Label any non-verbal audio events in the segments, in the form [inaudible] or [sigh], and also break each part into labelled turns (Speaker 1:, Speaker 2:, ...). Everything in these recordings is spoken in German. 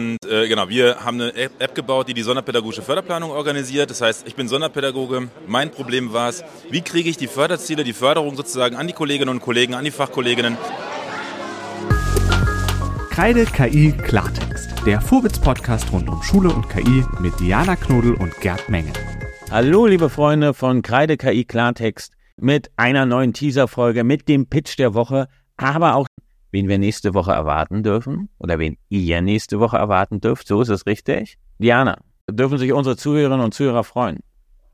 Speaker 1: Und äh, genau, wir haben eine App gebaut, die die sonderpädagogische Förderplanung organisiert. Das heißt, ich bin Sonderpädagoge. Mein Problem war es, wie kriege ich die Förderziele, die Förderung sozusagen an die Kolleginnen und Kollegen, an die Fachkolleginnen.
Speaker 2: Kreide KI Klartext, der Vorwitz-Podcast rund um Schule und KI mit Diana Knodel und Gerd Menge.
Speaker 3: Hallo, liebe Freunde von Kreide KI Klartext mit einer neuen Teaser-Folge, mit dem Pitch der Woche, aber auch wen wir nächste Woche erwarten dürfen oder wen ihr nächste Woche erwarten dürft. So ist es richtig. Diana, dürfen sich unsere Zuhörerinnen und Zuhörer freuen?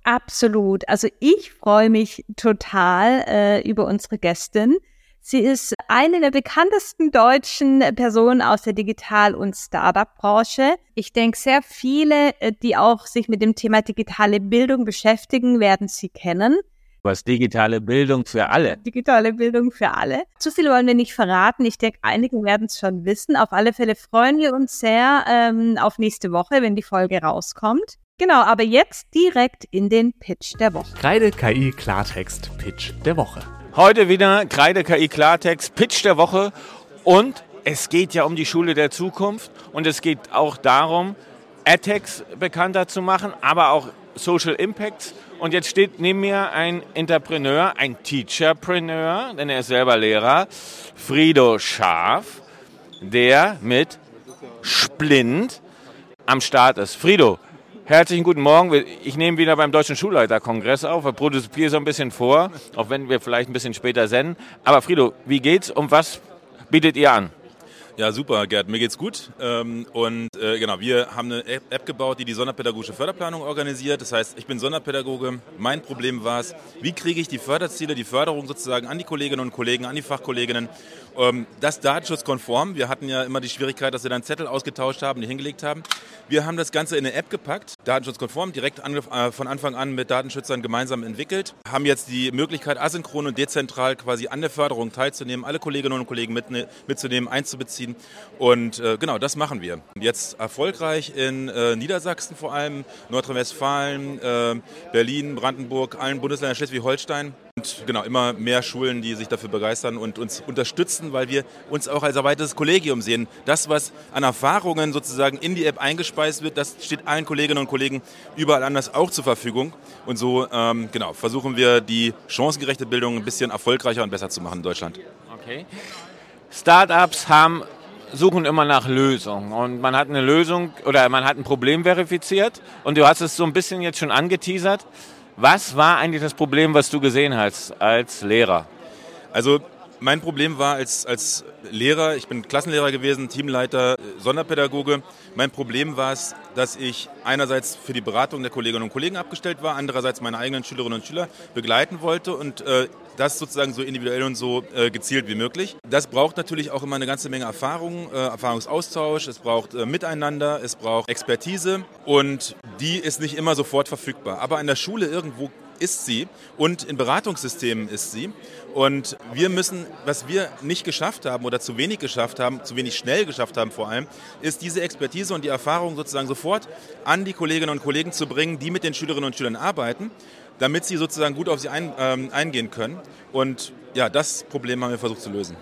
Speaker 4: Absolut. Also ich freue mich total äh, über unsere Gästin. Sie ist eine der bekanntesten deutschen Personen aus der Digital- und Startup-Branche. Ich denke, sehr viele, äh, die auch sich mit dem Thema digitale Bildung beschäftigen, werden sie kennen
Speaker 3: was digitale Bildung für alle.
Speaker 4: Digitale Bildung für alle. Zu viel wollen wir nicht verraten. Ich denke, einige werden es schon wissen. Auf alle Fälle freuen wir uns sehr ähm, auf nächste Woche, wenn die Folge rauskommt. Genau, aber jetzt direkt in den Pitch der Woche.
Speaker 2: Kreide KI Klartext Pitch der Woche.
Speaker 3: Heute wieder Kreide KI Klartext Pitch der Woche und es geht ja um die Schule der Zukunft und es geht auch darum, AdTechs bekannter zu machen, aber auch Social Impacts und jetzt steht neben mir ein Entrepreneur, ein Teacherpreneur, denn er ist selber Lehrer, Frido Scharf, der mit Splint am Start ist. Frido, herzlichen guten Morgen. Ich nehme wieder beim Deutschen Schulleiterkongress auf, wir produzieren so ein bisschen vor, auch wenn wir vielleicht ein bisschen später senden. Aber Frido, wie geht's und was bietet ihr an?
Speaker 1: Ja, super, Gerd. Mir geht's gut. Ähm, und äh, genau, wir haben eine App gebaut, die die sonderpädagogische Förderplanung organisiert. Das heißt, ich bin Sonderpädagoge. Mein Problem war es, wie kriege ich die Förderziele, die Förderung sozusagen an die Kolleginnen und Kollegen, an die Fachkolleginnen. Ähm, das datenschutzkonform. Wir hatten ja immer die Schwierigkeit, dass wir dann Zettel ausgetauscht haben, die hingelegt haben. Wir haben das Ganze in eine App gepackt, datenschutzkonform, direkt äh, von Anfang an mit Datenschützern gemeinsam entwickelt. Haben jetzt die Möglichkeit, asynchron und dezentral quasi an der Förderung teilzunehmen, alle Kolleginnen und Kollegen mitzunehmen, einzubeziehen ziehen. Und äh, genau, das machen wir. Jetzt erfolgreich in äh, Niedersachsen vor allem, Nordrhein-Westfalen, äh, Berlin, Brandenburg, allen Bundesländern Schleswig-Holstein. Und genau, immer mehr Schulen, die sich dafür begeistern und uns unterstützen, weil wir uns auch als erweitertes Kollegium sehen. Das, was an Erfahrungen sozusagen in die App eingespeist wird, das steht allen Kolleginnen und Kollegen überall anders auch zur Verfügung. Und so ähm, genau, versuchen wir die chancengerechte Bildung ein bisschen erfolgreicher und besser zu machen in Deutschland.
Speaker 3: Okay. Startups haben suchen immer nach Lösungen. Und man hat eine Lösung oder man hat ein Problem verifiziert. Und du hast es so ein bisschen jetzt schon angeteasert. Was war eigentlich das Problem, was du gesehen hast als Lehrer?
Speaker 1: Also mein Problem war als, als Lehrer, ich bin Klassenlehrer gewesen, Teamleiter, Sonderpädagoge. Mein Problem war es, dass ich einerseits für die Beratung der Kolleginnen und Kollegen abgestellt war, andererseits meine eigenen Schülerinnen und Schüler begleiten wollte und äh, das sozusagen so individuell und so äh, gezielt wie möglich. Das braucht natürlich auch immer eine ganze Menge Erfahrung, äh, Erfahrungsaustausch, es braucht äh, Miteinander, es braucht Expertise und die ist nicht immer sofort verfügbar. Aber an der Schule irgendwo ist sie und in Beratungssystemen ist sie. Und wir müssen, was wir nicht geschafft haben oder zu wenig geschafft haben, zu wenig schnell geschafft haben vor allem, ist diese Expertise und die Erfahrung sozusagen sofort an die Kolleginnen und Kollegen zu bringen, die mit den Schülerinnen und Schülern arbeiten, damit sie sozusagen gut auf sie ein, ähm, eingehen können. Und ja, das Problem haben wir versucht zu lösen.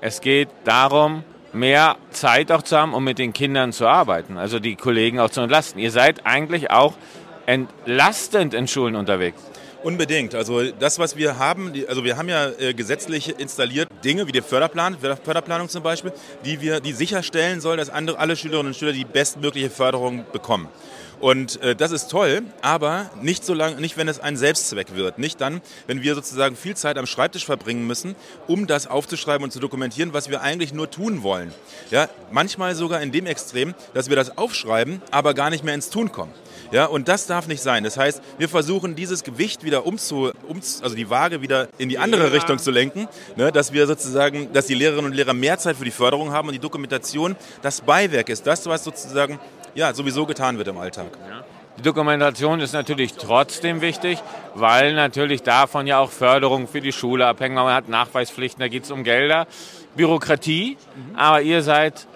Speaker 3: Es geht darum, mehr Zeit auch zu haben, um mit den Kindern zu arbeiten, also die Kollegen auch zu entlasten. Ihr seid eigentlich auch entlastend in Schulen unterwegs.
Speaker 1: Unbedingt. Also das, was wir haben, also wir haben ja äh, gesetzlich installiert Dinge wie die Förderplan, Förderplanung zum Beispiel, die wir, die sicherstellen soll, dass andere, alle Schülerinnen und Schüler die bestmögliche Förderung bekommen. Und äh, das ist toll, aber nicht so lange, nicht wenn es ein Selbstzweck wird. Nicht dann, wenn wir sozusagen viel Zeit am Schreibtisch verbringen müssen, um das aufzuschreiben und zu dokumentieren, was wir eigentlich nur tun wollen. Ja, manchmal sogar in dem Extrem, dass wir das aufschreiben, aber gar nicht mehr ins Tun kommen. Ja, und das darf nicht sein. Das heißt, wir versuchen dieses Gewicht wieder umzu, um, also die Waage wieder in die andere ja. Richtung zu lenken, ne, dass wir sozusagen, dass die Lehrerinnen und Lehrer mehr Zeit für die Förderung haben und die Dokumentation das Beiwerk ist, das, was sozusagen ja, sowieso getan wird im Alltag.
Speaker 3: Die Dokumentation ist natürlich trotzdem wichtig, weil natürlich davon ja auch Förderung für die Schule abhängt. Man hat Nachweispflichten, da geht es um Gelder, Bürokratie, mhm. aber ihr seid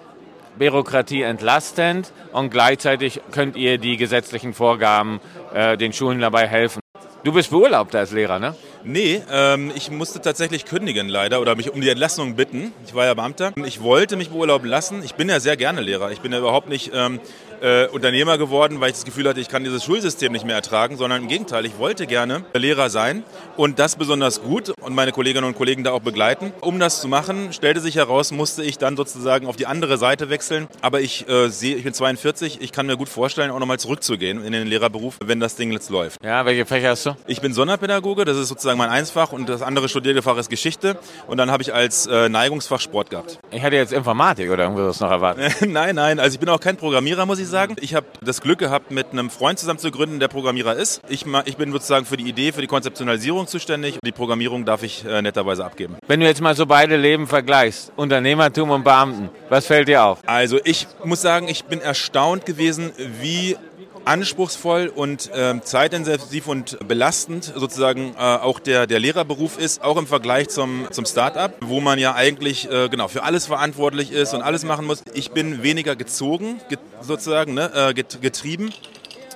Speaker 3: Bürokratie entlastend und gleichzeitig könnt ihr die gesetzlichen Vorgaben äh, den Schulen dabei helfen. Du bist beurlaubt als Lehrer, ne?
Speaker 1: Nee, ähm, ich musste tatsächlich kündigen leider oder mich um die Entlassung bitten. Ich war ja Beamter. Ich wollte mich beurlauben lassen. Ich bin ja sehr gerne Lehrer. Ich bin ja überhaupt nicht ähm, äh, Unternehmer geworden, weil ich das Gefühl hatte, ich kann dieses Schulsystem nicht mehr ertragen, sondern im Gegenteil, ich wollte gerne Lehrer sein und das besonders gut und meine Kolleginnen und Kollegen da auch begleiten. Um das zu machen, stellte sich heraus, musste ich dann sozusagen auf die andere Seite wechseln. Aber ich äh, sehe, ich bin 42, ich kann mir gut vorstellen, auch nochmal zurückzugehen in den Lehrerberuf, wenn das Ding jetzt läuft.
Speaker 3: Ja, welche Fächer hast du?
Speaker 1: Ich bin Sonderpädagoge, das ist sozusagen mein Einsfach und das andere Studierfach ist Geschichte und dann habe ich als äh, Neigungsfach Sport gehabt.
Speaker 3: Ich hatte jetzt Informatik oder irgendwas noch erwartet. [laughs]
Speaker 1: nein, nein, also ich bin auch kein Programmierer, muss ich sagen. Ich habe das Glück gehabt, mit einem Freund zusammen zu gründen, der Programmierer ist. Ich, ich bin sozusagen für die Idee, für die Konzeptionalisierung zuständig. Die Programmierung darf ich äh, netterweise abgeben.
Speaker 3: Wenn du jetzt mal so beide Leben vergleichst, Unternehmertum und Beamten, was fällt dir auf?
Speaker 1: Also ich muss sagen, ich bin erstaunt gewesen, wie anspruchsvoll und äh, zeitintensiv und belastend sozusagen äh, auch der, der Lehrerberuf ist, auch im Vergleich zum, zum Start-up, wo man ja eigentlich äh, genau für alles verantwortlich ist und alles machen muss. Ich bin weniger gezogen, get, sozusagen, ne, äh, get, getrieben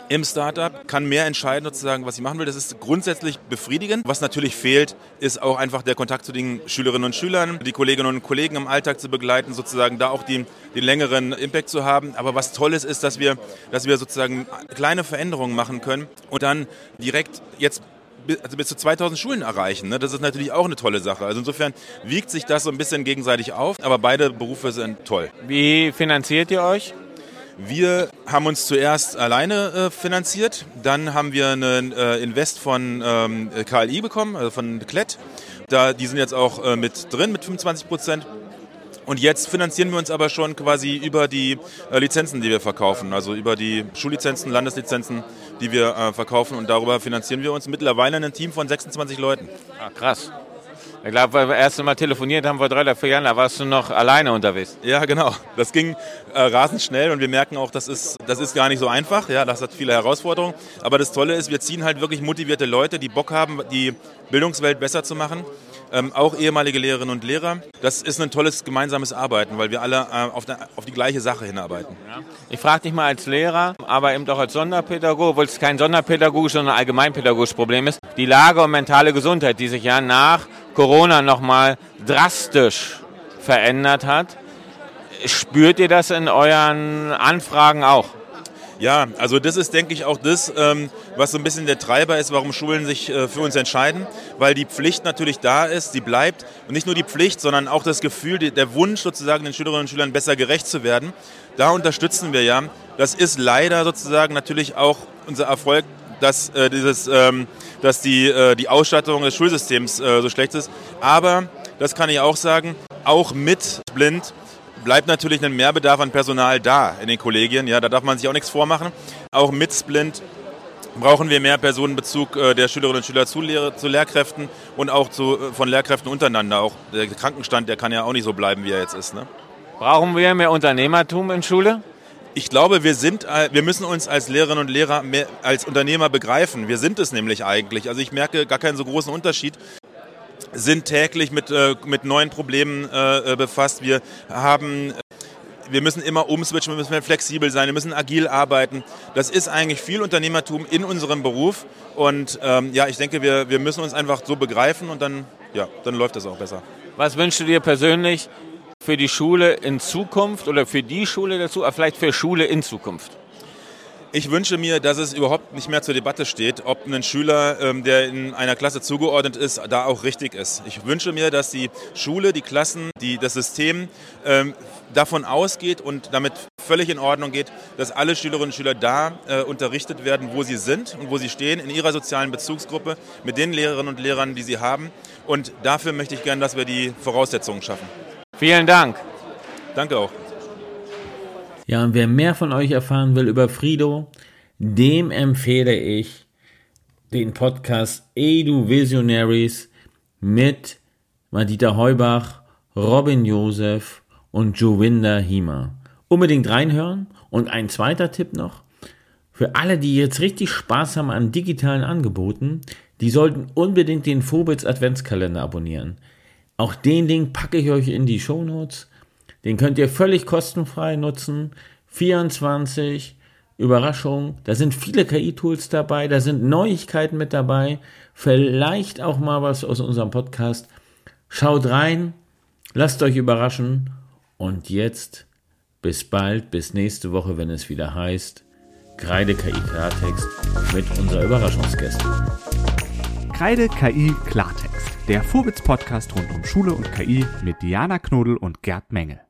Speaker 1: im Startup, kann mehr entscheiden sozusagen, was ich machen will. Das ist grundsätzlich befriedigend. Was natürlich fehlt, ist auch einfach der Kontakt zu den Schülerinnen und Schülern, die Kolleginnen und Kollegen im Alltag zu begleiten, sozusagen da auch die, den längeren Impact zu haben. Aber was toll ist, ist, dass wir, dass wir sozusagen kleine Veränderungen machen können und dann direkt jetzt also bis zu 2000 Schulen erreichen. Ne? Das ist natürlich auch eine tolle Sache. Also insofern wiegt sich das so ein bisschen gegenseitig auf, aber beide Berufe sind toll.
Speaker 3: Wie finanziert ihr euch?
Speaker 1: Wir haben uns zuerst alleine äh, finanziert, dann haben wir einen äh, Invest von ähm, KLI bekommen, also von Klett. Da, die sind jetzt auch äh, mit drin mit 25 Prozent. Und jetzt finanzieren wir uns aber schon quasi über die äh, Lizenzen, die wir verkaufen, also über die Schullizenzen, Landeslizenzen, die wir äh, verkaufen und darüber finanzieren wir uns mittlerweile ein Team von 26 Leuten.
Speaker 3: Ah, krass. Ich glaube, weil wir das erste Mal telefoniert haben vor drei oder vier Jahren, da warst du noch alleine unterwegs.
Speaker 1: Ja, genau. Das ging äh, rasend schnell und wir merken auch, das ist, das ist gar nicht so einfach. Ja, das hat viele Herausforderungen. Aber das Tolle ist, wir ziehen halt wirklich motivierte Leute, die Bock haben, die Bildungswelt besser zu machen. Ähm, auch ehemalige Lehrerinnen und Lehrer. Das ist ein tolles gemeinsames Arbeiten, weil wir alle äh, auf, der, auf, die gleiche Sache hinarbeiten.
Speaker 3: Ja. Ich frage dich mal als Lehrer, aber eben doch als Sonderpädagoge, obwohl es kein sonderpädagogisches, sondern allgemeinpädagogisches Problem ist, die Lage und mentale Gesundheit, die sich ja nach Corona nochmal drastisch verändert hat. Spürt ihr das in euren Anfragen auch?
Speaker 1: Ja, also das ist, denke ich, auch das, ähm, was so ein bisschen der Treiber ist, warum Schulen sich äh, für uns entscheiden, weil die Pflicht natürlich da ist, sie bleibt. Und nicht nur die Pflicht, sondern auch das Gefühl, der Wunsch sozusagen den Schülerinnen und Schülern besser gerecht zu werden. Da unterstützen wir ja. Das ist leider sozusagen natürlich auch unser Erfolg, dass, äh, dieses, ähm, dass die, äh, die Ausstattung des Schulsystems äh, so schlecht ist. Aber, das kann ich auch sagen, auch mit blind bleibt natürlich ein Mehrbedarf an Personal da in den Kollegien. Ja, da darf man sich auch nichts vormachen. Auch mit Splint brauchen wir mehr Personenbezug äh, der Schülerinnen und Schüler zu, Lehr zu Lehrkräften und auch zu, äh, von Lehrkräften untereinander. Auch der Krankenstand, der kann ja auch nicht so bleiben, wie er jetzt ist. Ne?
Speaker 3: Brauchen wir mehr Unternehmertum in Schule?
Speaker 1: Ich glaube, wir sind, wir müssen uns als Lehrerinnen und Lehrer mehr, als Unternehmer begreifen. Wir sind es nämlich eigentlich. Also ich merke gar keinen so großen Unterschied sind täglich mit, äh, mit neuen Problemen äh, äh, befasst. Wir haben wir müssen immer umswitchen, wir müssen flexibel sein, wir müssen agil arbeiten. Das ist eigentlich viel Unternehmertum in unserem Beruf. Und ähm, ja, ich denke, wir, wir müssen uns einfach so begreifen und dann, ja, dann läuft das auch besser.
Speaker 3: Was wünschst du dir persönlich für die Schule in Zukunft oder für die Schule dazu, aber vielleicht für Schule in Zukunft?
Speaker 1: Ich wünsche mir, dass es überhaupt nicht mehr zur Debatte steht, ob ein Schüler, ähm, der in einer Klasse zugeordnet ist, da auch richtig ist. Ich wünsche mir, dass die Schule, die Klassen, die, das System ähm, davon ausgeht und damit völlig in Ordnung geht, dass alle Schülerinnen und Schüler da äh, unterrichtet werden, wo sie sind und wo sie stehen, in ihrer sozialen Bezugsgruppe, mit den Lehrerinnen und Lehrern, die sie haben. Und dafür möchte ich gerne, dass wir die Voraussetzungen schaffen.
Speaker 3: Vielen Dank.
Speaker 1: Danke auch.
Speaker 5: Ja, und wer mehr von euch erfahren will über Frido, dem empfehle ich den Podcast Edu Visionaries mit Madita Heubach, Robin Josef und Jovinda Hima. Unbedingt reinhören. Und ein zweiter Tipp noch. Für alle, die jetzt richtig Spaß haben an digitalen Angeboten, die sollten unbedingt den Phobits Adventskalender abonnieren. Auch den Link packe ich euch in die Show Notes. Den könnt ihr völlig kostenfrei nutzen. 24 Überraschungen. Da sind viele KI-Tools dabei, da sind Neuigkeiten mit dabei, vielleicht auch mal was aus unserem Podcast. Schaut rein, lasst euch überraschen und jetzt bis bald, bis nächste Woche, wenn es wieder heißt Kreide KI Klartext mit unserer Überraschungsgäste.
Speaker 2: Kreide KI Klartext, der Vorwitz-Podcast rund um Schule und KI mit Diana Knodel und Gerd Menge.